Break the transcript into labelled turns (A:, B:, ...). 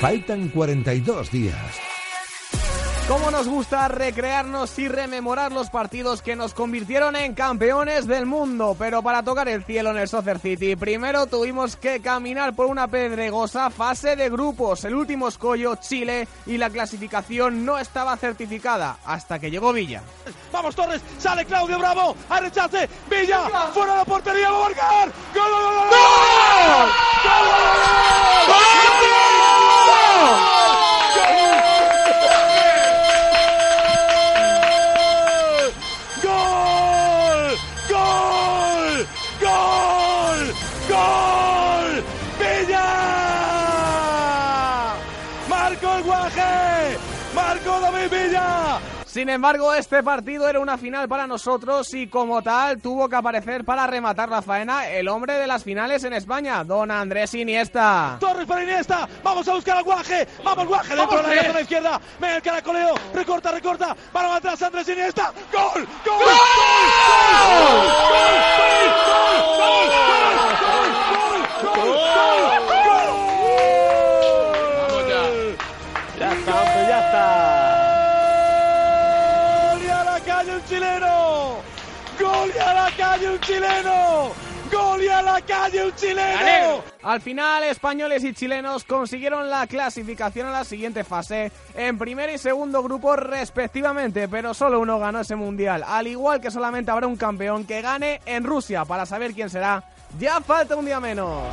A: Faltan 42 días.
B: Cómo nos gusta recrearnos y rememorar los partidos que nos convirtieron en campeones del mundo, pero para tocar el cielo en el Soccer City, primero tuvimos que caminar por una pedregosa fase de grupos, el último escollo Chile y la clasificación no estaba certificada hasta que llegó Villa.
C: Vamos Torres, sale Claudio Bravo, a rechace, Villa, fuera de la portería, va a marcar. ¡Gol! El guaje! ¡Marco David Villa!
B: Sin embargo, este partido era una final para nosotros y como tal tuvo que aparecer para rematar la faena el hombre de las finales en España, don Andrés Iniesta.
C: Torres para Iniesta, vamos a buscar al guaje, vamos guaje dentro de la zona izquierda, venga el caracoleo, recorta, recorta, para atrás Andrés Iniesta, gol, gol, gol,
B: ya está.
C: ¡Gol y a la calle un chileno! ¡Gol y a la calle un chileno! ¡Gol y a la calle un chileno!
B: Al final, españoles y chilenos consiguieron la clasificación a la siguiente fase en primer y segundo grupo respectivamente, pero solo uno ganó ese mundial, al igual que solamente habrá un campeón que gane en Rusia para saber quién será. Ya falta un día menos.